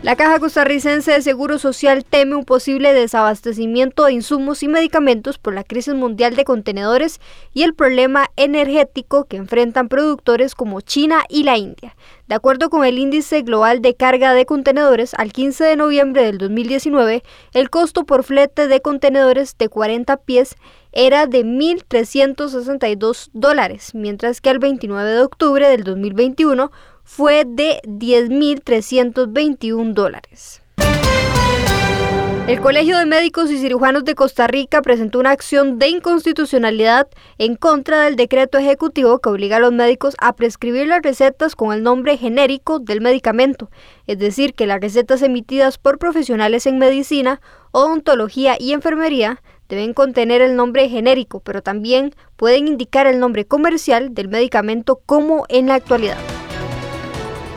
La Caja Costarricense de Seguro Social teme un posible desabastecimiento de insumos y medicamentos por la crisis mundial de contenedores y el problema energético que enfrentan productores como China y la India. De acuerdo con el índice global de carga de contenedores, al 15 de noviembre del 2019, el costo por flete de contenedores de 40 pies era de 1.362 dólares, mientras que al 29 de octubre del 2021 fue de 10.321 dólares. El Colegio de Médicos y Cirujanos de Costa Rica presentó una acción de inconstitucionalidad en contra del decreto ejecutivo que obliga a los médicos a prescribir las recetas con el nombre genérico del medicamento, es decir, que las recetas emitidas por profesionales en medicina, odontología y enfermería deben contener el nombre genérico, pero también pueden indicar el nombre comercial del medicamento como en la actualidad.